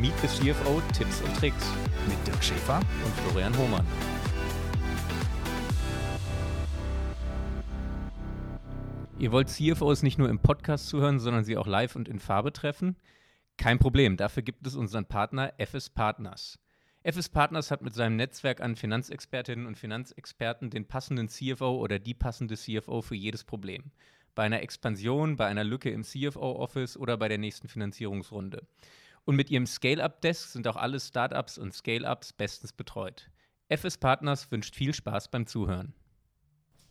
Meet the CFO Tipps und Tricks mit Dirk Schäfer und Florian Hohmann. Ihr wollt CFOs nicht nur im Podcast zuhören, sondern sie auch live und in Farbe treffen? Kein Problem, dafür gibt es unseren Partner FS Partners. FS Partners hat mit seinem Netzwerk an Finanzexpertinnen und Finanzexperten den passenden CFO oder die passende CFO für jedes Problem bei einer Expansion, bei einer Lücke im CFO-Office oder bei der nächsten Finanzierungsrunde. Und mit ihrem Scale-Up-Desk sind auch alle Startups und Scale-Ups bestens betreut. FS Partners wünscht viel Spaß beim Zuhören.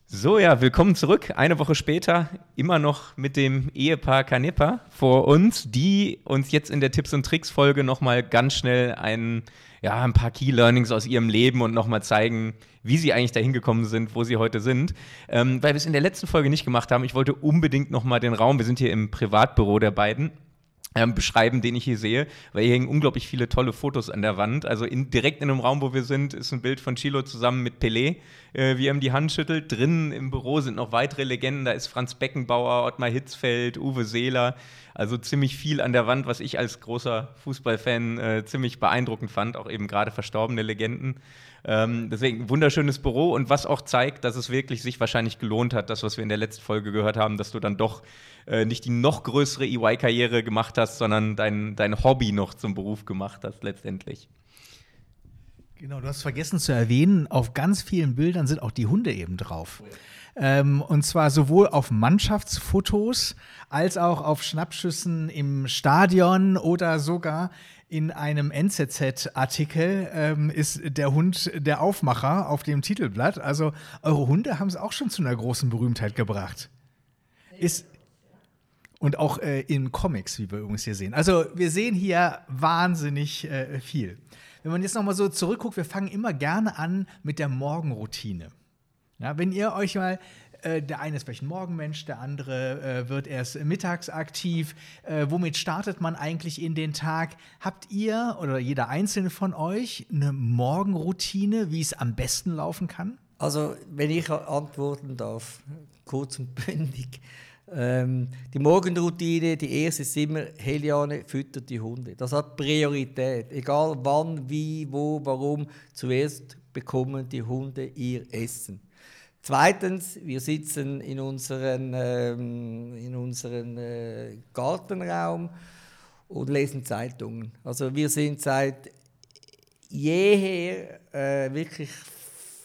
So, ja, willkommen zurück. Eine Woche später immer noch mit dem Ehepaar Canepa vor uns, die uns jetzt in der Tipps und Tricks Folge nochmal ganz schnell ein, ja, ein paar Key Learnings aus ihrem Leben und nochmal zeigen, wie sie eigentlich dahin gekommen sind, wo sie heute sind. Ähm, weil wir es in der letzten Folge nicht gemacht haben. Ich wollte unbedingt nochmal den Raum, wir sind hier im Privatbüro der beiden, ähm, beschreiben, den ich hier sehe, weil hier hängen unglaublich viele tolle Fotos an der Wand. Also in, direkt in dem Raum, wo wir sind, ist ein Bild von Chilo zusammen mit Pelé, äh, wie er ihm die Hand schüttelt. Drinnen im Büro sind noch weitere Legenden. Da ist Franz Beckenbauer, Ottmar Hitzfeld, Uwe Seeler. Also ziemlich viel an der Wand, was ich als großer Fußballfan äh, ziemlich beeindruckend fand. Auch eben gerade verstorbene Legenden. Ähm, deswegen wunderschönes Büro und was auch zeigt, dass es wirklich sich wahrscheinlich gelohnt hat, das, was wir in der letzten Folge gehört haben, dass du dann doch äh, nicht die noch größere EY-Karriere gemacht hast, sondern dein, dein Hobby noch zum Beruf gemacht hast letztendlich. Genau, du hast vergessen zu erwähnen, auf ganz vielen Bildern sind auch die Hunde eben drauf. Ähm, und zwar sowohl auf Mannschaftsfotos als auch auf Schnappschüssen im Stadion oder sogar in einem NZZ-Artikel ähm, ist der Hund der Aufmacher auf dem Titelblatt. Also eure Hunde haben es auch schon zu einer großen Berühmtheit gebracht. Ist, und auch äh, in Comics, wie wir übrigens hier sehen. Also wir sehen hier wahnsinnig äh, viel. Wenn man jetzt nochmal so zurückguckt, wir fangen immer gerne an mit der Morgenroutine. Ja, wenn ihr euch mal äh, der eine ist vielleicht ein Morgenmensch, der andere äh, wird erst mittags aktiv. Äh, womit startet man eigentlich in den Tag? Habt ihr oder jeder einzelne von euch eine Morgenroutine, wie es am besten laufen kann? Also, wenn ich antworten darf, kurz und bündig. Ähm, die Morgenroutine, die erste ist immer, Heliane füttert die Hunde. Das hat Priorität. Egal wann, wie, wo, warum, zuerst bekommen die Hunde ihr Essen. Zweitens, wir sitzen in unserem ähm, unseren, äh, Gartenraum und lesen Zeitungen. Also wir sind seit jeher äh, wirklich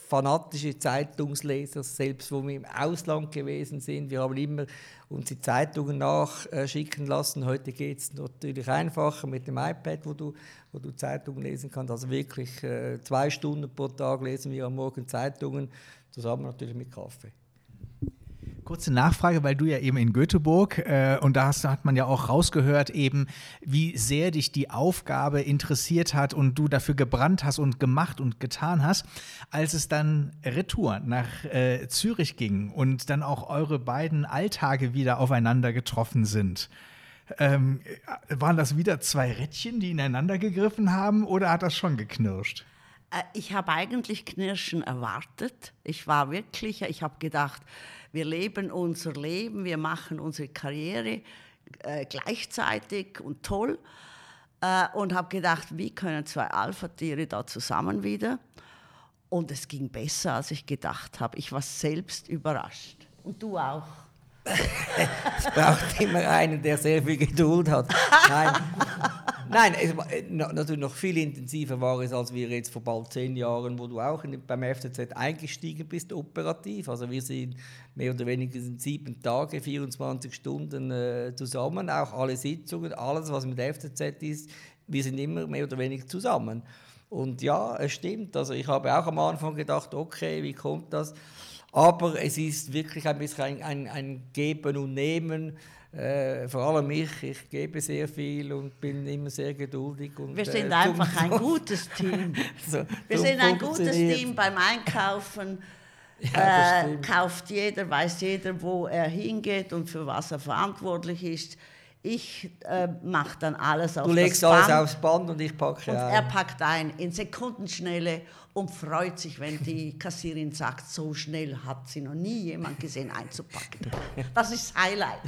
fanatische Zeitungsleser, selbst wo wir im Ausland gewesen sind. Wir haben immer unsere Zeitungen nachschicken lassen. Heute geht es natürlich einfacher mit dem iPad, wo du, wo du Zeitungen lesen kannst. Also wirklich äh, zwei Stunden pro Tag lesen wir am Morgen Zeitungen zusammen natürlich mit Kaffee. Kurze Nachfrage, weil du ja eben in Göteborg äh, und da hast, hat man ja auch rausgehört, eben wie sehr dich die Aufgabe interessiert hat und du dafür gebrannt hast und gemacht und getan hast, als es dann Retour nach äh, Zürich ging und dann auch eure beiden Alltage wieder aufeinander getroffen sind. Ähm, waren das wieder zwei Rädchen, die ineinander gegriffen haben oder hat das schon geknirscht? Äh, ich habe eigentlich Knirschen erwartet. Ich war wirklich, ich habe gedacht, wir leben unser Leben, wir machen unsere Karriere äh, gleichzeitig und toll. Äh, und habe gedacht, wie können zwei Alpha-Tiere da zusammen wieder? Und es ging besser, als ich gedacht habe. Ich war selbst überrascht. Und du auch. es braucht immer einen, der sehr viel Geduld hat. Nein, Nein es, äh, natürlich noch viel intensiver war es, als wir jetzt vor bald zehn Jahren, wo du auch beim FCZ eingestiegen bist, operativ. Also wir sind mehr oder weniger sieben Tage, 24 Stunden äh, zusammen, auch alle Sitzungen, alles, was mit FCZ ist, wir sind immer mehr oder weniger zusammen. Und ja, es stimmt. Also ich habe auch am Anfang gedacht, okay, wie kommt das? Aber es ist wirklich ein bisschen ein, ein, ein Geben und Nehmen. Äh, vor allem ich, ich gebe sehr viel und bin immer sehr geduldig. Und, wir sind äh, einfach ein gutes Team. so, wir sind ein gutes Team beim Einkaufen. Ja, äh, kauft jeder, weiß jeder, wo er hingeht und für was er verantwortlich ist. Ich äh, mache dann alles auf Du legst alles Band aufs Band und ich packe und ein. er packt ein in Sekundenschnelle und freut sich, wenn die Kassierin sagt, so schnell hat sie noch nie jemand gesehen einzupacken. Das ist Highlight.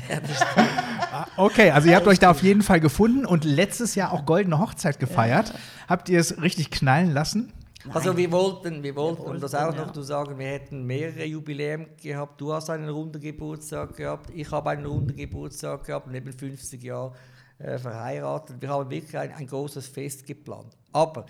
Okay, also ihr habt euch da auf jeden Fall gefunden und letztes Jahr auch Goldene Hochzeit gefeiert. Habt ihr es richtig knallen lassen? Also wir wollten, wir wollten, um wollten, das auch noch zu sagen, wir hätten mehrere Jubiläen gehabt. Du hast einen runden Geburtstag gehabt, ich habe einen runden Geburtstag gehabt, neben 50 Jahren äh, verheiratet. Wir haben wirklich ein, ein großes Fest geplant. Aber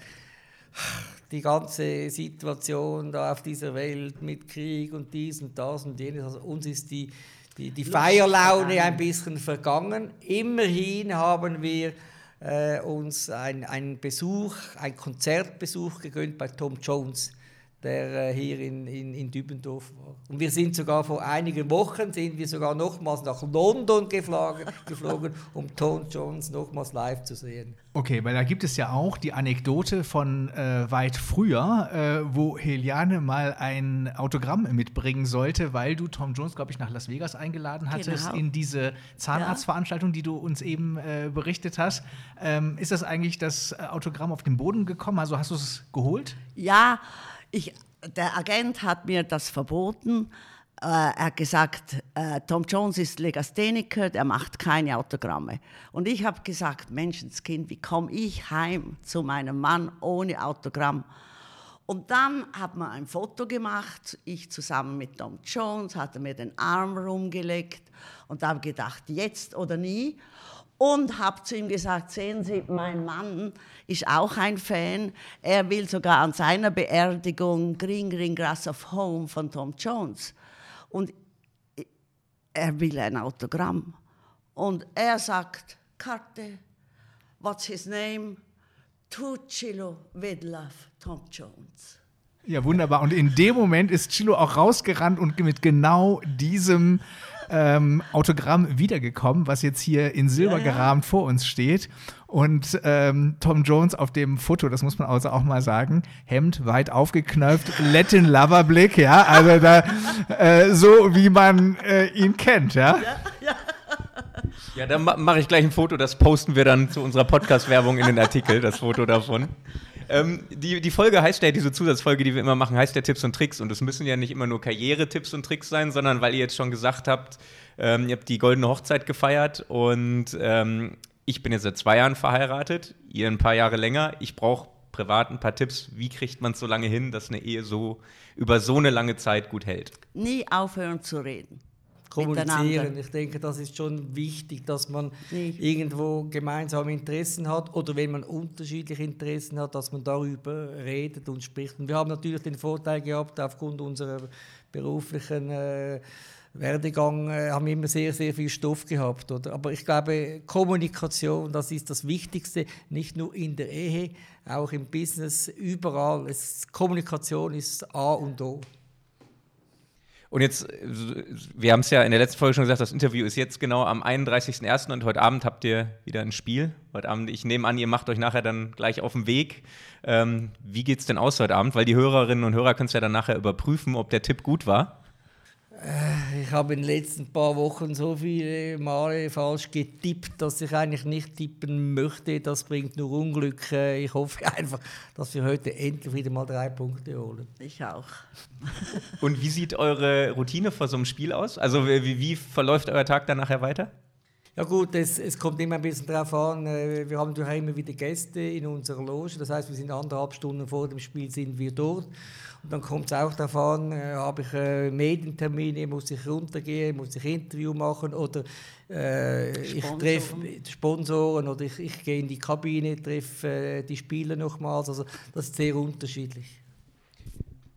die ganze Situation da auf dieser Welt mit Krieg und dies und das und jenes, also uns ist die, die, die Feierlaune ein bisschen vergangen. Immerhin haben wir äh, uns ein- einen Besuch, einen Konzertbesuch gegönnt bei Tom Jones, der äh, hier in, in, in Dübendorf war. Und wir sind sogar vor einigen Wochen, sind wir sogar nochmals nach London geflogen, geflogen um Tom Jones nochmals live zu sehen. Okay, weil da gibt es ja auch die Anekdote von äh, weit früher, äh, wo Heliane mal ein Autogramm mitbringen sollte, weil du Tom Jones, glaube ich, nach Las Vegas eingeladen hattest Genau. in diese Zahnarztveranstaltung, die du uns eben äh, berichtet hast. Ähm, ist das eigentlich das äh, Autogramm auf den Boden gekommen? Also hast du es geholt? Ja, ich, der Agent hat mir das verboten. Äh, er hat gesagt, äh, Tom Jones ist Legastheniker, der macht keine Autogramme. Und ich habe gesagt, Menschenskind, wie komme ich heim zu meinem Mann ohne Autogramm? Und dann hat man ein Foto gemacht, ich zusammen mit Tom Jones, hat er mir den Arm rumgelegt und habe gedacht, jetzt oder nie. Und habe zu ihm gesagt, sehen Sie, mein Mann ist auch ein Fan. Er will sogar an seiner Beerdigung Green Green Grass of Home von Tom Jones. Und er will ein Autogramm. Und er sagt, Karte, what's his name? Tucilo with love, Tom Jones. Ja, wunderbar. Und in dem Moment ist Chilo auch rausgerannt und mit genau diesem ähm, Autogramm wiedergekommen, was jetzt hier in Silber Ja, ja. gerahmt vor uns steht. Und ähm, Tom Jones auf dem Foto, das muss man also auch mal sagen, Hemd weit aufgeknöpft, Latin Lover Blick, ja, also da äh, so wie man äh, ihn kennt, ja. Ja, dann ma mache ich gleich ein Foto, das posten wir dann zu unserer Podcast-Werbung in den Artikel, das Foto davon. Ähm, die, die Folge heißt ja, diese Zusatzfolge, die wir immer machen, heißt ja Tipps und Tricks. Und es müssen ja nicht immer nur Karriere-Tipps und Tricks sein, sondern weil ihr jetzt schon gesagt habt, ähm, ihr habt die goldene Hochzeit gefeiert und ähm, ich bin jetzt seit zwei Jahren verheiratet, ihr ein paar Jahre länger. Ich brauche privat ein paar Tipps. Wie kriegt man es so lange hin, dass eine Ehe so über so eine lange Zeit gut hält? Nie aufhören zu reden. Kommunizieren. Ich denke, das ist schon wichtig, dass man Nee. irgendwo gemeinsame Interessen hat oder wenn man unterschiedliche Interessen hat, dass man darüber redet und spricht. Und wir haben natürlich den Vorteil gehabt, aufgrund unserer beruflichen äh, Werdegang äh, haben wir immer sehr, sehr viel Stoff gehabt. Oder? Aber ich glaube, Kommunikation, das ist das Wichtigste, nicht nur in der Ehe, auch im Business, überall. Es, Kommunikation ist A und O. Und jetzt, äh, wir haben es ja in der letzten Folge schon gesagt, das Interview ist jetzt genau am 31.01. und heute Abend habt ihr wieder ein Spiel. Heute Abend, ich nehme an, ihr macht euch nachher dann gleich auf den Weg. Ähm, wie geht's denn aus heute Abend? Weil die Hörerinnen und Hörer können es ja dann nachher überprüfen, ob der Tipp gut war. Ich habe in den letzten paar Wochen so viele Male falsch getippt, dass ich eigentlich nicht tippen möchte. Das bringt nur Unglück. Äh, Ich hoffe einfach, dass wir heute endlich wieder mal drei Punkte holen. Ich auch. Und wie sieht eure Routine vor so einem Spiel aus? Also wie, wie verläuft euer Tag dann nachher weiter? Ja gut, es, es kommt immer ein bisschen darauf an. äh, Wir haben natürlich immer wieder Gäste in unserer Loge. Das heißt, wir sind anderthalb Stunden vor dem Spiel sind wir dort. Und dann kommt es auch darauf an, äh, habe ich äh, Medientermine, muss ich runtergehen, muss ich Interview machen oder äh, ich treffe Sponsoren oder ich, ich gehe in die Kabine, treffe die Spieler nochmals. Also das ist sehr unterschiedlich.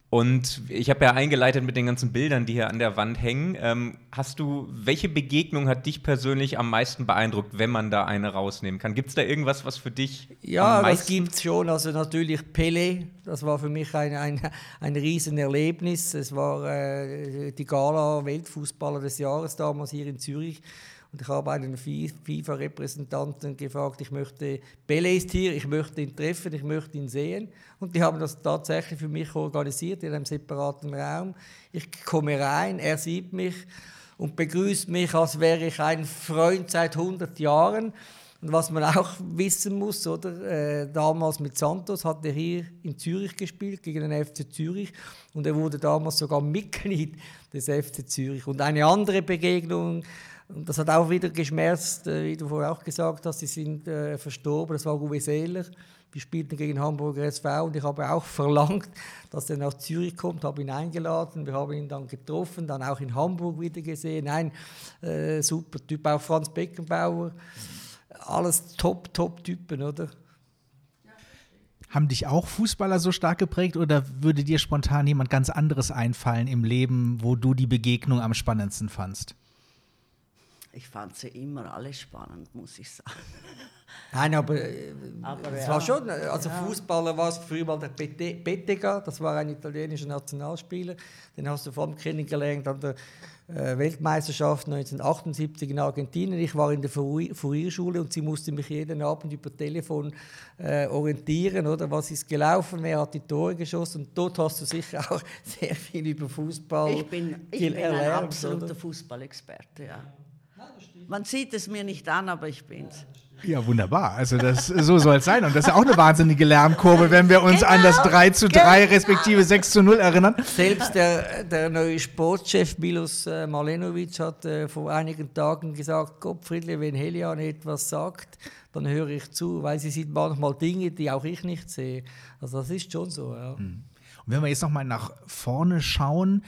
Und ich habe ja eingeleitet mit den ganzen Bildern, die hier an der Wand hängen. Ähm, hast du, welche Begegnung hat dich persönlich am meisten beeindruckt, wenn man da eine rausnehmen kann? Gibt es da irgendwas, was für dich Ja, am das meisten gibt es schon. Also natürlich Pelé, das war für mich ein, ein, ein Riesenerlebnis. Es war äh, die Gala Weltfußballer des Jahres damals hier in Zürich. Und ich habe einen Fi- FIFA-Repräsentanten gefragt, ich möchte, Pelé ist hier, ich möchte ihn treffen, ich möchte ihn sehen. Und die haben das tatsächlich für mich organisiert in einem separaten Raum. Ich komme rein, er sieht mich und begrüßt mich, als wäre ich ein Freund seit 100 Jahren. Und was man auch wissen muss, oder, äh, damals mit Santos hat er hier in Zürich gespielt, gegen den FC Zürich. Und er wurde damals sogar Mitglied des FC Zürich. Und eine andere Begegnung, und das hat auch wieder geschmerzt, äh, wie du vorher auch gesagt hast, sie sind äh, verstorben, das war Uwe Seeler. Wir spielten gegen Hamburger SV und ich habe auch verlangt, dass er nach Zürich kommt, habe ihn eingeladen, wir haben ihn dann getroffen, dann auch in Hamburg wieder gesehen. Ein äh, super Typ, auch Franz Beckenbauer. Alles top, top Typen, oder? Haben dich auch Fußballer so stark geprägt oder würde dir spontan jemand ganz anderes einfallen im Leben, wo du die Begegnung am spannendsten fandst? Ich fand sie immer alle spannend, muss ich sagen. Nein, aber, äh, aber es ja. war schon, also ja. Fußballer war es früher mal der Bettega, das war ein italienischer Nationalspieler, den hast du vor allem kennengelernt an der äh, Weltmeisterschaft 1978 in Argentinien. Ich war in der Fourierschule und sie musste mich jeden Abend über Telefon äh, orientieren, oder was ist gelaufen, wer hat die Tore geschossen. Und dort hast du sicher auch sehr viel über Fußball Ich bin, ich bin ein absoluter Fußballexperte, ja. Man sieht es mir nicht an, aber ich bin's. Ja, wunderbar. Also das, so soll es sein. Und das ist ja auch eine wahnsinnige Lärmkurve, wenn wir uns genau, an das 3 zu 3 genau. respektive 6 zu 0 erinnern. Selbst der, der neue Sportchef Milos äh, Malenovic hat äh, vor einigen Tagen gesagt, Gottfriedle, wenn Helian etwas sagt, dann höre ich zu, weil sie sieht manchmal Dinge, die auch ich nicht sehe. Also das ist schon so, ja. Mhm. Und wenn wir jetzt nochmal nach vorne schauen,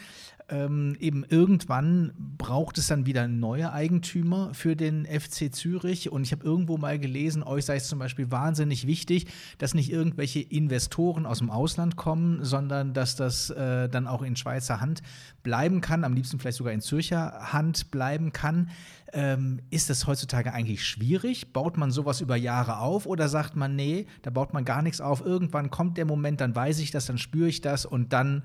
ähm, eben irgendwann braucht es dann wieder neue Eigentümer für den FC Zürich. Und ich habe irgendwo mal gelesen, euch sei es zum Beispiel wahnsinnig wichtig, dass nicht irgendwelche Investoren aus dem Ausland kommen, sondern dass das äh, dann auch in Schweizer Hand bleiben kann, am liebsten vielleicht sogar in Zürcher Hand bleiben kann. Ähm, ist das heutzutage eigentlich schwierig? Baut man sowas über Jahre auf oder sagt man, nee, da baut man gar nichts auf? Irgendwann kommt der Moment, dann weiß ich das, dann spüre ich das und dann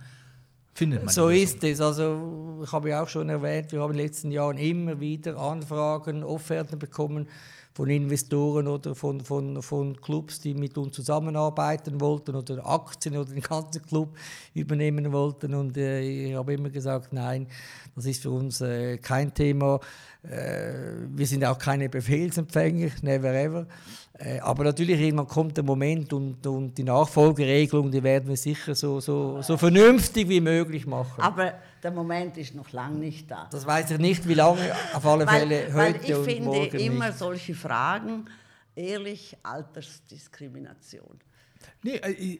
findet man So ist es. Also, ich habe ja auch schon erwähnt, wir haben in den letzten Jahren immer wieder Anfragen, Offerten bekommen von Investoren oder von, von, von Clubs, die mit uns zusammenarbeiten wollten oder Aktien oder den ganzen Club übernehmen wollten. Und äh, ich habe immer gesagt, nein, das ist für uns äh, kein Thema. Äh, wir sind auch keine Befehlsempfänger, never ever. Äh, aber natürlich, irgendwann kommt der Moment und, und die Nachfolgeregelung, die werden wir sicher so, so, so vernünftig wie möglich machen. Aber der Moment ist noch lange nicht da. Das weiß ich nicht, wie lange, auf alle Fälle weil, heute weil ich und morgen finde immer nicht. solche Fragen ehrlich Altersdiskrimination. Nee, äh,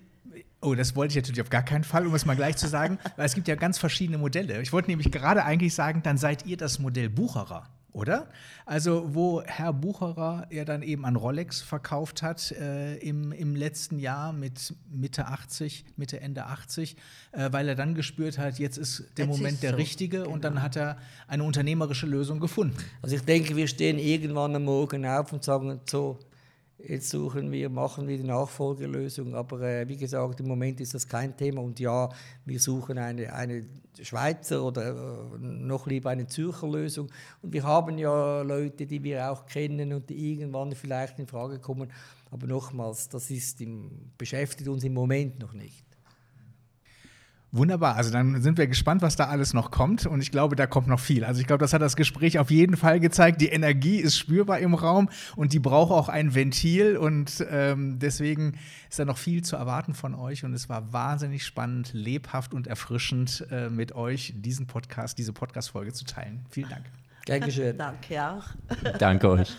Oh, das wollte ich natürlich auf gar keinen Fall, um es mal gleich zu sagen, weil es gibt ja ganz verschiedene Modelle. Ich wollte nämlich gerade eigentlich sagen, dann seid ihr das Modell Bucherer oder? Also, wo Herr Bucherer ja dann eben an Rolex verkauft hat äh, im, im letzten Jahr mit Mitte 80, Mitte, Ende 80, äh, weil er dann gespürt hat, jetzt ist der jetzt Moment ist der so. richtige genau. und dann genau. hat er eine unternehmerische Lösung gefunden. Also, ich denke, wir stehen irgendwann am Morgen auf und sagen so, Jetzt suchen wir, machen wir die Nachfolgelösung. Aber äh, wie gesagt, im Moment ist das kein Thema. Und ja, wir suchen eine, eine Schweizer oder äh, noch lieber eine Zürcher Lösung. Und wir haben ja Leute, die wir auch kennen und die irgendwann vielleicht in Frage kommen. Aber nochmals, das ist im, beschäftigt uns im Moment noch nicht. Wunderbar, also dann sind wir gespannt, was da alles noch kommt und ich glaube, da kommt noch viel. Also ich glaube, das hat das Gespräch auf jeden Fall gezeigt. Die Energie ist spürbar im Raum und die braucht auch ein Ventil und ähm, deswegen ist da noch viel zu erwarten von euch und es war wahnsinnig spannend, lebhaft und erfrischend äh, mit euch diesen Podcast, diese Podcast-Folge zu teilen. Vielen Dank. Gern geschehen. Danke auch. Danke euch.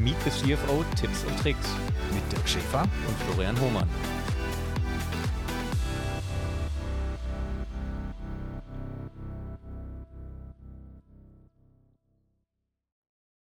Meet the CFO Tipps und Tricks mit Dirk Schäfer und Florian Hohmann.